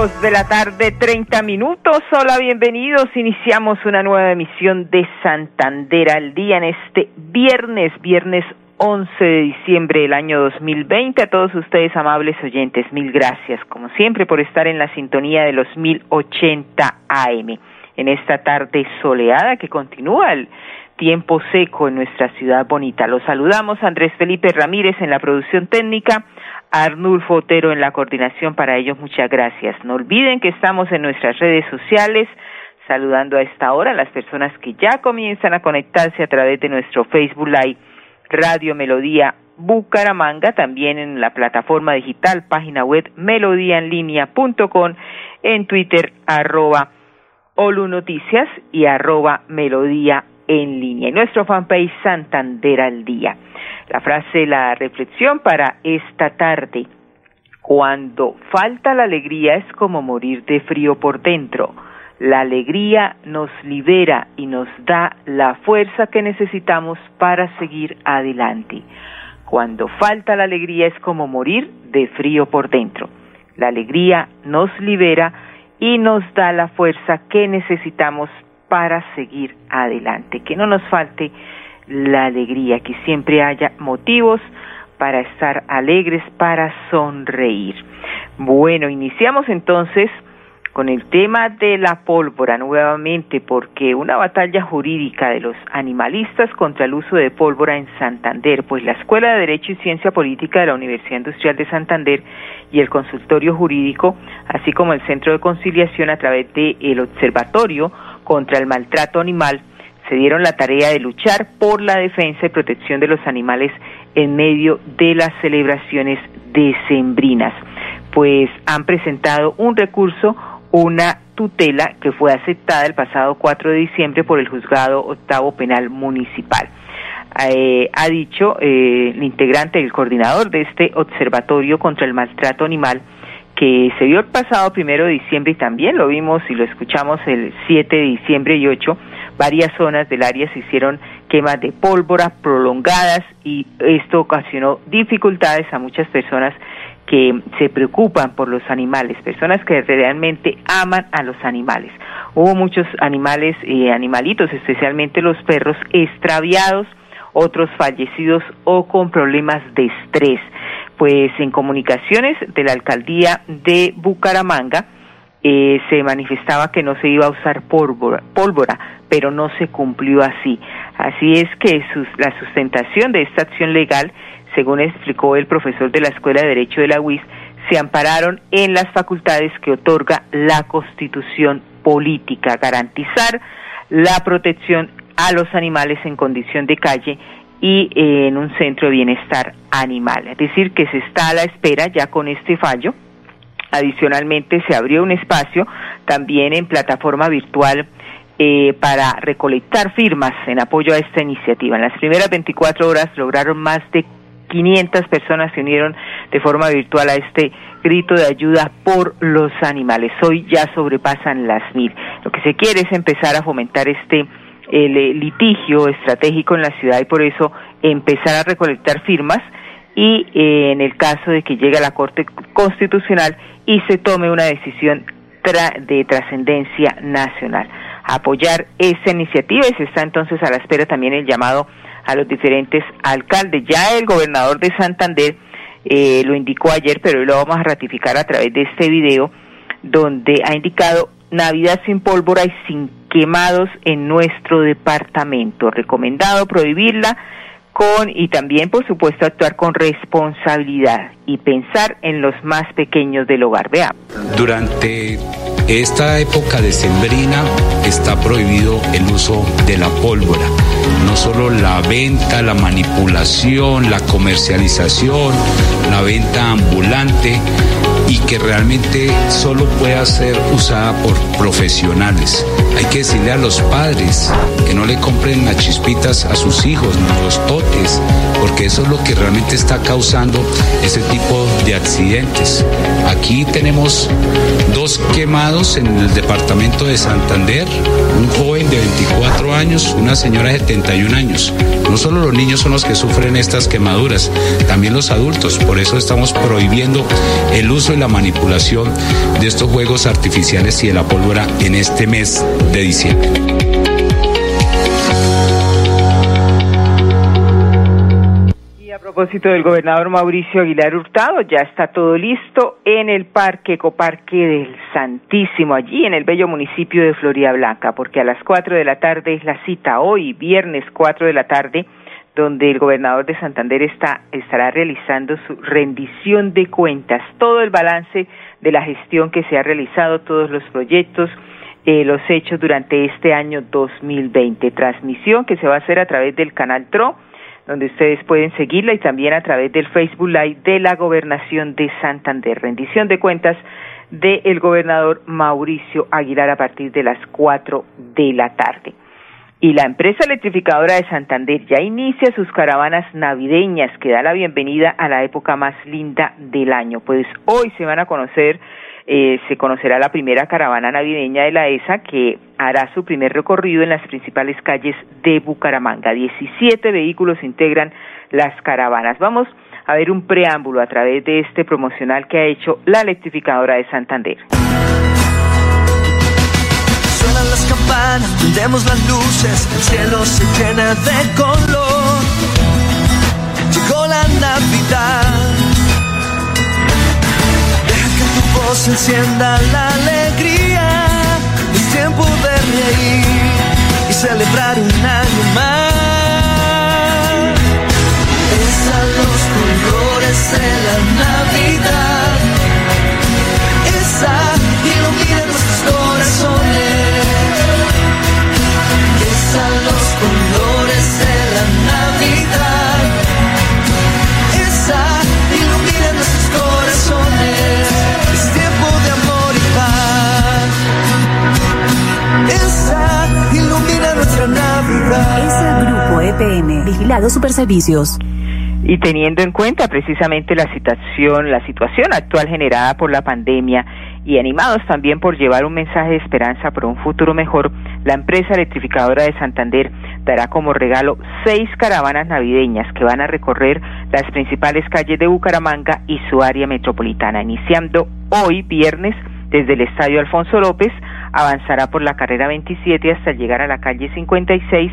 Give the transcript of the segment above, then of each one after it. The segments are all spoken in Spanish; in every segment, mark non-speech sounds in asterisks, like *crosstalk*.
De la tarde, 30 minutos. Hola, bienvenidos. Iniciamos una nueva emisión de Santander al día en este viernes, viernes 11 de diciembre del año 2020. A todos ustedes, amables oyentes, mil gracias, como siempre, por estar en la sintonía de los 1080 AM. En esta tarde soleada que continúa el tiempo seco en nuestra ciudad bonita. Los saludamos Andrés Felipe Ramírez en la producción técnica, Arnulfo Otero en la coordinación. Para ellos, muchas gracias. No olviden que estamos en nuestras redes sociales, saludando a esta hora a las personas que ya comienzan a conectarse a través de nuestro Facebook Live, Radio Melodía Bucaramanga, también en la plataforma digital, página web melodíaenlínea.com, en Twitter, arroba Olu y arroba Melodía en línea. Y nuestro fanpage Santander al Día. La frase, la reflexión para esta tarde. Cuando falta la alegría es como morir de frío por dentro. La alegría nos libera y nos da la fuerza que necesitamos para seguir adelante. Cuando falta la alegría es como morir de frío por dentro. La alegría nos libera y nos da la fuerza que necesitamos para seguir adelante. Que no nos falte la alegría, que siempre haya motivos para estar alegres, para sonreír. Bueno, iniciamos entonces con el tema de la pólvora nuevamente, porque una batalla jurídica de los animalistas contra el uso de pólvora en Santander, pues la Escuela de Derecho y Ciencia Política de la Universidad Industrial de Santander y el consultorio jurídico, así como el Centro de Conciliación a través del el Observatorio contra el Maltrato Animal, se dieron la tarea de luchar por la defensa y protección de los animales en medio de las celebraciones decembrinas. Pues han presentado un recurso, una tutela que fue aceptada el pasado 4 de diciembre por el juzgado octavo penal municipal. Eh, ha dicho eh, el integrante, el coordinador de este observatorio contra el maltrato animal, que se dio el pasado primero de diciembre y también lo vimos y lo escuchamos el 7 de diciembre y 8 varias zonas del área se hicieron quemas de pólvora prolongadas y esto ocasionó dificultades a muchas personas que se preocupan por los animales, personas que realmente aman a los animales. Hubo muchos animales, eh, animalitos, especialmente los perros, extraviados, otros fallecidos o con problemas de estrés. Pues en comunicaciones de la alcaldía de Bucaramanga, eh, se manifestaba que no se iba a usar pólvora, pólvora, pero no se cumplió así. Así es que la sustentación de esta acción legal, según explicó el profesor de la Escuela de Derecho de la UIS, se ampararon en las facultades que otorga la Constitución política, garantizar la protección a los animales en condición de calle y eh, en un centro de bienestar animal. Es decir, que se está a la espera ya con este fallo Adicionalmente, se abrió un espacio también en plataforma virtual eh, para recolectar firmas en apoyo a esta iniciativa. En las primeras 24 horas lograron más de 500 personas se unieron de forma virtual a este grito de ayuda por los animales. Hoy ya sobrepasan las mil. Lo que se quiere es empezar a fomentar este el, eh, litigio estratégico en la ciudad y por eso empezar a recolectar firmas y eh, en el caso de que llegue a la Corte Constitucional y se tome una decisión de trascendencia nacional. Apoyar esta iniciativa y se está entonces a la espera también el llamado a los diferentes alcaldes. Ya el gobernador de Santander eh, lo indicó ayer, pero hoy lo vamos a ratificar a través de este video, donde ha indicado Navidad sin pólvora y sin quemados en nuestro departamento. Recomendado prohibirla con y también por supuesto actuar con responsabilidad y pensar en los más pequeños del hogar. Veamos. Durante esta época decembrina está prohibido el uso de la pólvora no solo la venta, la manipulación, la comercialización, la venta ambulante y que realmente solo pueda ser usada por profesionales. Hay que decirle a los padres que no le compren las chispitas a sus hijos, ni los totes, porque eso es lo que realmente está causando ese tipo de accidentes. Aquí tenemos dos quemados en el departamento de Santander, un joven de 24 años, una señora de 71 años. No solo los niños son los que sufren estas quemaduras, también los adultos. Por eso estamos prohibiendo el uso y la manipulación de estos juegos artificiales y de la pólvora en este mes de diciembre. Propósito del gobernador Mauricio Aguilar Hurtado, ya está todo listo en el Parque Ecoparque del Santísimo, allí en el bello municipio de Florida Blanca, porque a las cuatro de la tarde es la cita, hoy, viernes cuatro de la tarde, donde el gobernador de Santander está, estará realizando su rendición de cuentas, todo el balance de la gestión que se ha realizado, todos los proyectos, eh, los hechos durante este año 2020. Transmisión que se va a hacer a través del canal TRO donde ustedes pueden seguirla y también a través del Facebook Live de la Gobernación de Santander. Rendición de cuentas del gobernador Mauricio Aguilar a partir de las cuatro de la tarde. Y la empresa electrificadora de Santander ya inicia sus caravanas navideñas que da la bienvenida a la época más linda del año. Pues hoy se van a conocer eh, se conocerá la primera caravana navideña de la ESA que hará su primer recorrido en las principales calles de Bucaramanga. 17 vehículos integran las caravanas. Vamos a ver un preámbulo a través de este promocional que ha hecho la electrificadora de Santander. Suenan las campanas, prendemos las luces, el cielo se llena de color. Llegó la Navidad se encienda la alegría. Es tiempo de reír y celebrar un año más. Es a los colores de la Navidad. Superservicios. Y teniendo en cuenta precisamente la situación, la situación actual generada por la pandemia y animados también por llevar un mensaje de esperanza por un futuro mejor, la empresa electrificadora de Santander dará como regalo seis caravanas navideñas que van a recorrer las principales calles de Bucaramanga y su área metropolitana, iniciando hoy viernes desde el Estadio Alfonso López avanzará por la carrera 27 hasta llegar a la calle 56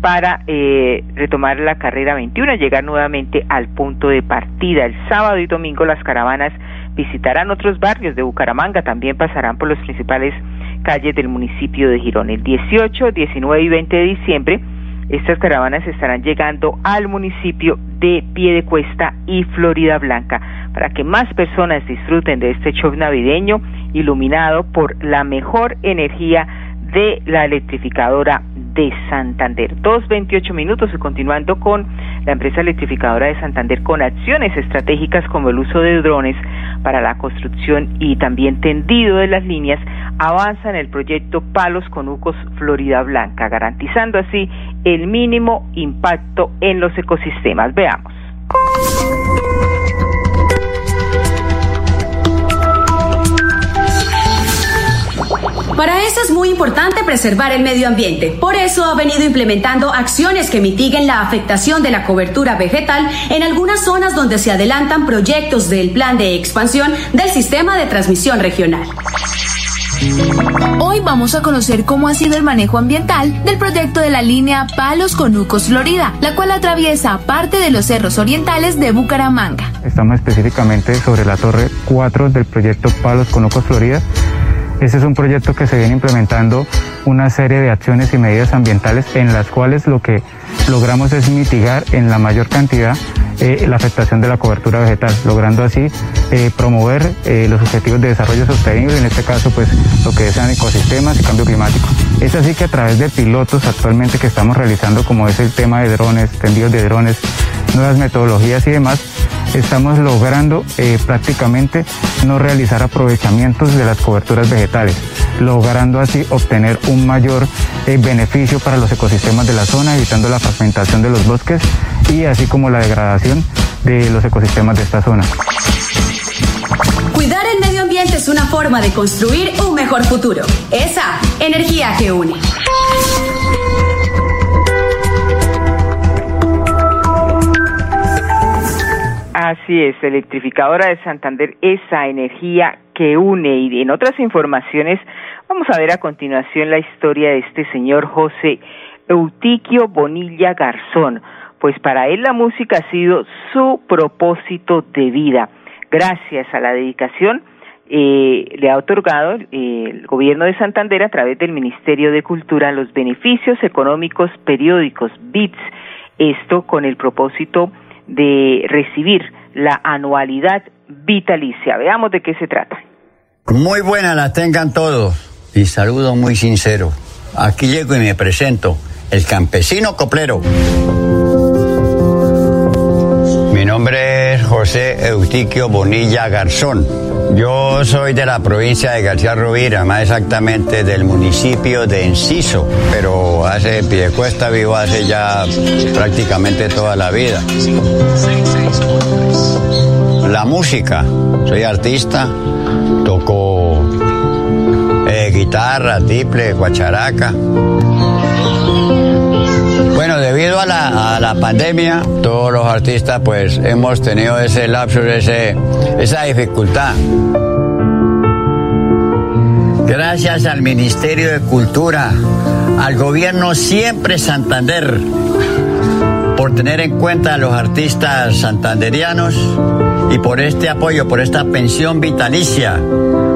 para eh, retomar la carrera 21, llegar nuevamente al punto de partida. El sábado y domingo las caravanas visitarán otros barrios de Bucaramanga, también pasarán por las principales calles del municipio de Girón. El 18, 19 y 20 de diciembre, estas caravanas estarán llegando al municipio de Piedecuesta y Florida Blanca para que más personas disfruten de este show navideño iluminado por la mejor energía de la electrificadora de Santander. Dos veintiocho minutos y continuando con la empresa electrificadora de Santander con acciones estratégicas como el uso de drones para la construcción y también tendido de las líneas, avanza en el proyecto Palos Conucos Florida Blanca, garantizando así el mínimo impacto en los ecosistemas. Veamos. Para eso es muy importante preservar el medio ambiente. Por eso ha venido implementando acciones que mitiguen la afectación de la cobertura vegetal en algunas zonas donde se adelantan proyectos del plan de expansión del sistema de transmisión regional. Hoy vamos a conocer cómo ha sido el manejo ambiental del proyecto de la línea Palos Conucos Florida, la cual atraviesa parte de los cerros orientales de Bucaramanga. Estamos específicamente sobre la torre 4 del proyecto Palos Conucos Florida este es un proyecto que se viene implementando una serie de acciones y medidas ambientales en las cuales lo que logramos es mitigar en la mayor cantidad eh, la afectación de la cobertura vegetal, logrando así eh, promover eh, los objetivos de desarrollo sostenible, en este caso pues lo que sean ecosistemas y cambio climático. Es así que a través de pilotos actualmente que estamos realizando como es el tema de drones, tendidos de drones, nuevas metodologías y demás, estamos logrando prácticamente no realizar aprovechamientos de las coberturas vegetales, logrando así obtener un mayor beneficio para los ecosistemas de la zona, evitando la fragmentación de los bosques y así como la degradación de los ecosistemas de esta zona. Cuidar el medio ambiente es una forma de construir un mejor futuro. Esa energía que une. Así es, electrificadora de Santander, esa energía que une. Y en otras informaciones, vamos a ver a continuación la historia de este señor José Eutiquio Bonilla Garzón pues para él la música ha sido su propósito de vida. Gracias a la dedicación eh, le ha otorgado el gobierno de Santander a través del Ministerio de Cultura los beneficios económicos periódicos BITS, esto con el propósito de recibir la anualidad vitalicia. Veamos de qué se trata. Muy buenas las tengan todos y saludo muy sincero. Aquí llego y me presento, el campesino coplero. José Eutiquio Bonilla Garzón. Yo soy de la provincia de García Rovira, más exactamente del municipio de Enciso, pero hace Piedecuesta vivo hace ya prácticamente toda la vida. La música, soy artista, toco eh, guitarra, tiple, guacharaca. Debido a la, pandemia, todos los artistas pues hemos tenido ese lapso, ese, esa dificultad. Gracias al Ministerio de Cultura, al gobierno siempre Santander, por tener en cuenta a los artistas santanderianos y por este apoyo, por esta pensión vitalicia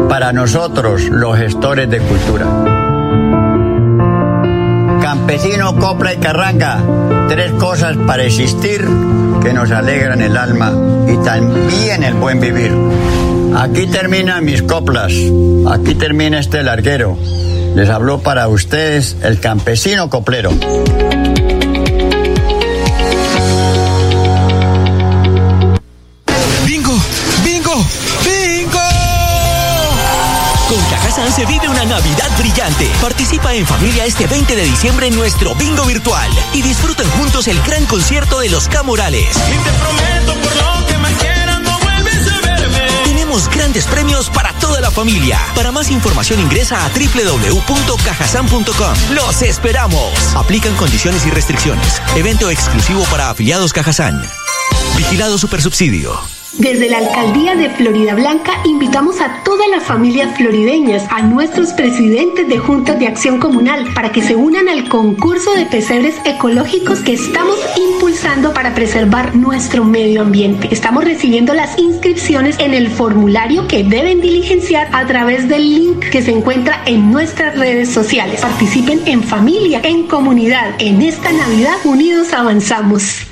para nosotros, los gestores de cultura. Campesino, copla y carranga, tres cosas para existir que nos alegran el alma y también el buen vivir. Aquí terminan mis coplas, aquí termina este larguero. Les habló para ustedes el campesino coplero. Participa en familia este 20 de diciembre en nuestro bingo virtual y disfruten juntos el gran concierto de los Camorales. Y te prometo por lo que más quieras no vuelves a verme. Tenemos grandes premios para toda la familia. Para más información ingresa a www.cajasan.com. ¡Los esperamos! Aplican condiciones y restricciones. Evento exclusivo para afiliados Cajasan. Vigilado Supersubsidio. Desde la Alcaldía de Florida Blanca invitamos a todas las familias florideñas, a nuestros presidentes de juntas de acción comunal, para que se unan al concurso de pesebres ecológicos que estamos impulsando para preservar nuestro medio ambiente. Estamos recibiendo las inscripciones en el formulario que deben diligenciar a través del link que se encuentra en nuestras redes sociales. Participen en familia, en comunidad. En esta Navidad, unidos avanzamos.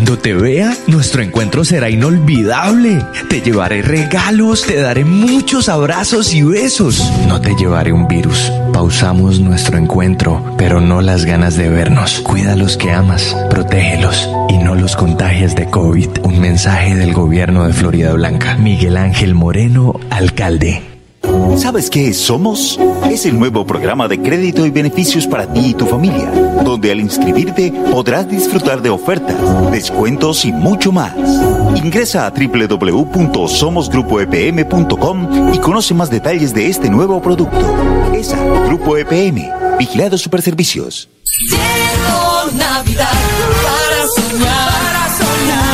Cuando te vea, nuestro encuentro será inolvidable. Te llevaré regalos, te daré muchos abrazos y besos. No te llevaré un virus. Pausamos nuestro encuentro, pero no las ganas de vernos. Cuida a los que amas, protégelos y no los contagies de COVID. Un mensaje del gobierno de Florida Blanca. Miguel Ángel Moreno, alcalde. ¿Sabes qué es Somos? Es el nuevo programa de crédito y beneficios para ti y tu familia, donde al inscribirte podrás disfrutar de ofertas, descuentos y mucho más. Ingresa a www.somosgrupoepm.com y conoce más detalles de este nuevo producto. ESA, Grupo EPM, Vigilado Superservicios. Llegó Navidad para soñar, para soñar.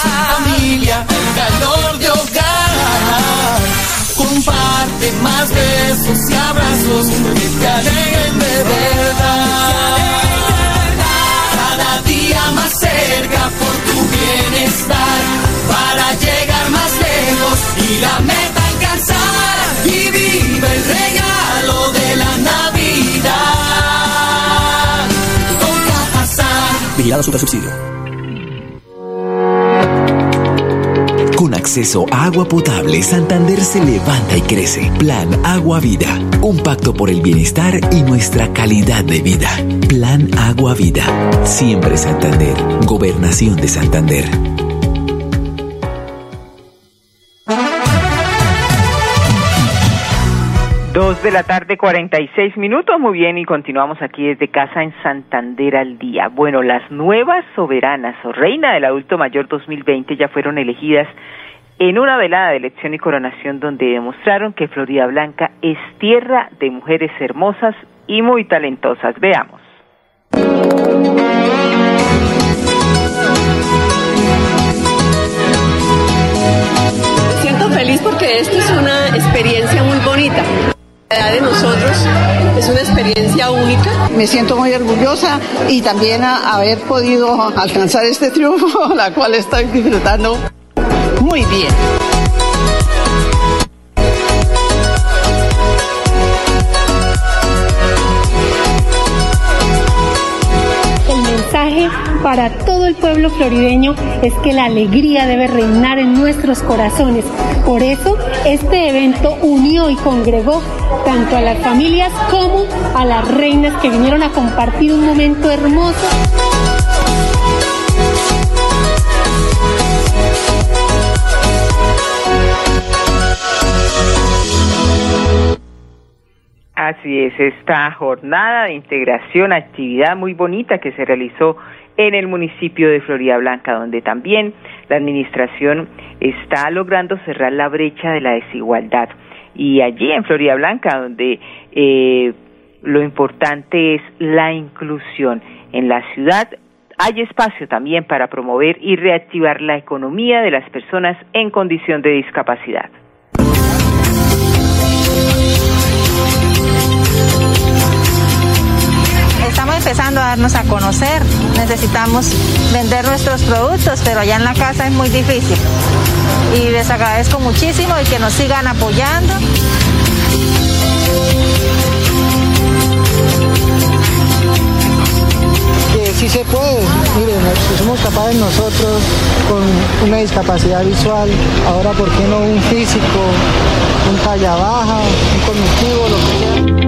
Familia, calor Más besos y abrazos que te de verdad. Cada día más cerca por tu bienestar, para llegar más lejos y la meta alcanzar. Y vive el regalo de la Navidad. Con Cajazán. Vigilado Supersubsidio. Con acceso a agua potable, Santander se levanta y crece. Plan Agua Vida. Un pacto por el bienestar y nuestra calidad de vida. Plan Agua Vida. Siempre Santander. Gobernación de Santander. Dos de la tarde, 46 minutos. Muy bien, y continuamos aquí desde casa en Santander al día. Bueno, las nuevas soberanas o reina del adulto mayor 2020 ya fueron elegidas en una velada de elección y coronación donde demostraron que Florida Blanca es tierra de mujeres hermosas y muy talentosas. Veamos. Me siento feliz porque esto es una experiencia muy bonita. La edad de nosotros es una experiencia única. Me siento muy orgullosa y también a haber podido alcanzar este triunfo, *laughs* la cual estoy disfrutando muy bien. El mensaje para todo el pueblo florideño es que la alegría debe reinar en nuestros corazones. Por eso, este evento unió y congregó tanto a las familias como a las reinas que vinieron a compartir un momento hermoso. Así es, esta jornada de integración, actividad muy bonita que se realizó en el municipio de Florida Blanca, donde también la administración está logrando cerrar la brecha de la desigualdad. Y allí en Florida Blanca, donde eh, lo importante es la inclusión. En la ciudad hay espacio también para promover y reactivar la economía de las personas en condición de discapacidad. Estamos empezando a darnos a conocer, necesitamos vender nuestros productos, pero allá en la casa es muy difícil. Y les agradezco muchísimo y que nos sigan apoyando. Sí se puede, miren, somos capaces nosotros con una discapacidad visual, ahora por qué no un físico, un talla baja, un cognitivo, lo que sea.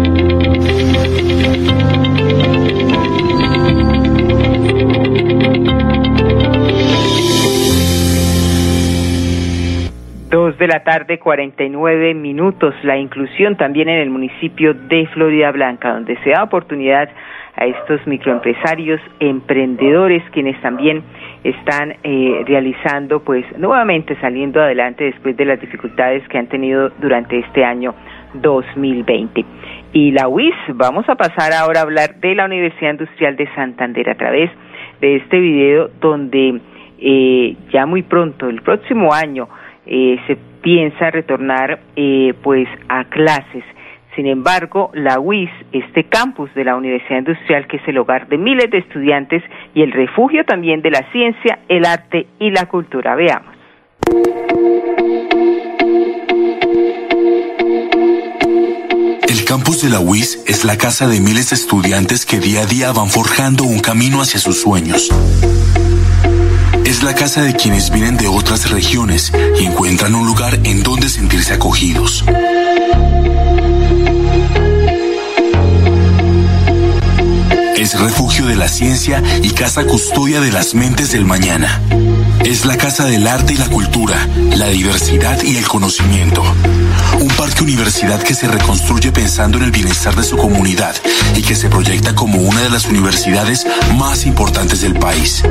De la tarde, 49 minutos. La inclusión también en el municipio de Florida Blanca, donde se da oportunidad a estos microempresarios, emprendedores, quienes también están eh, realizando, pues nuevamente saliendo adelante después de las dificultades que han tenido durante este año 2020. Y la UIS, vamos a pasar ahora a hablar de la Universidad Industrial de Santander a través de este video donde eh, ya muy pronto, el próximo año, eh, se piensa retornar eh, pues a clases. Sin embargo, la UIS, este campus de la Universidad Industrial, que es el hogar de miles de estudiantes y el refugio también de la ciencia, el arte y la cultura. Veamos. El campus de la UIS es la casa de miles de estudiantes que día a día van forjando un camino hacia sus sueños. Es la casa de quienes vienen de otras regiones y encuentran un lugar en donde sentirse acogidos. Es refugio de la ciencia y casa custodia de las mentes del mañana. Es la casa del arte y la cultura, la diversidad y el conocimiento. Un parque universidad que se reconstruye pensando en el bienestar de su comunidad y que se proyecta como una de las universidades más importantes del país.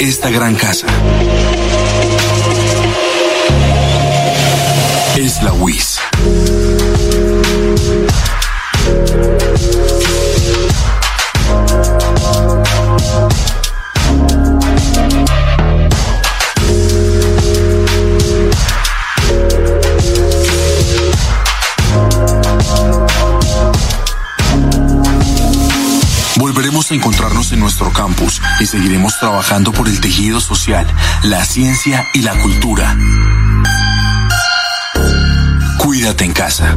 Esta gran casa es la WIS. Y seguiremos trabajando por el tejido social, la ciencia y la cultura. Cuídate en casa.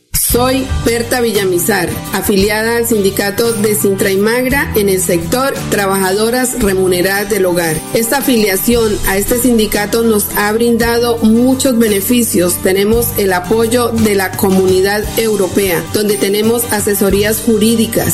Soy Berta Villamizar, afiliada al sindicato de Sintra y Magra en el sector Trabajadoras Remuneradas del Hogar. Esta afiliación a este sindicato nos ha brindado muchos beneficios. Tenemos el apoyo de la comunidad europea, donde tenemos asesorías jurídicas,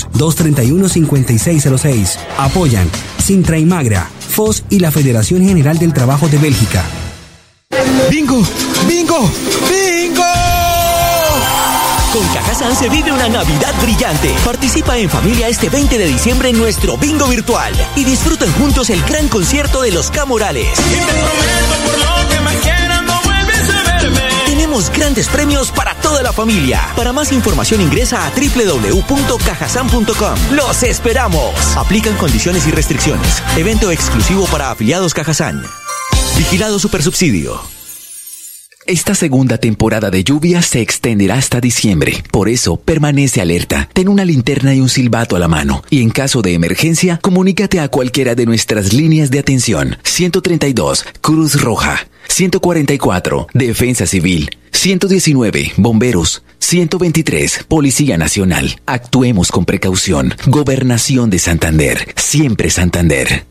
322-231-5606. Apoyan Sintra y Magra, FOS y la Federación General del Trabajo de Bélgica. ¡Bingo! ¡Bingo! ¡Bingo! Con Cajazán se vive una Navidad brillante. Participa en familia este 20 de diciembre en nuestro bingo virtual y disfruten juntos el gran concierto de los Camorales. Grandes premios para toda la familia. Para más información ingresa a www.cajasan.com. ¡Los esperamos! Aplican condiciones y restricciones. Evento exclusivo para afiliados Cajazán. Vigilado Supersubsidio. Esta segunda temporada de lluvia se extenderá hasta diciembre. Por eso, permanece alerta. Ten una linterna y un silbato a la mano. Y en caso de emergencia, comunícate a cualquiera de nuestras líneas de atención. 132, Cruz Roja. 144, Defensa Civil. 119, Bomberos. 123, Policía Nacional. Actuemos con precaución. Gobernación de Santander. Siempre Santander.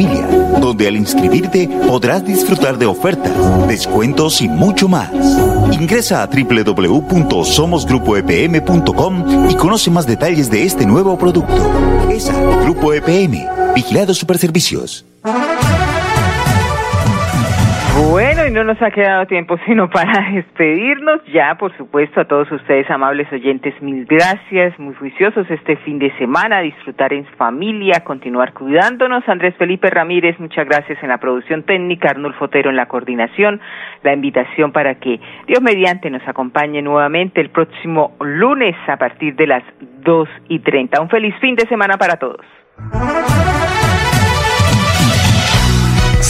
donde al inscribirte podrás disfrutar de ofertas, descuentos y mucho más. Ingresa a www.somosgrupoepm.com y conoce más detalles de este nuevo producto. Grupo EPM, Vigilado Superservicios. Bueno, y no nos ha quedado tiempo *laughs* sino para despedirnos. Ya, por supuesto, a todos ustedes, amables oyentes, mil gracias, muy juiciosos este fin de semana, disfrutar en familia, continuar cuidándonos. Andrés Felipe Ramírez, muchas gracias en la producción técnica, Arnulfo Otero en la coordinación, la invitación para que Dios mediante nos acompañe nuevamente el próximo lunes a partir de las dos y treinta. Un feliz fin de semana para todos.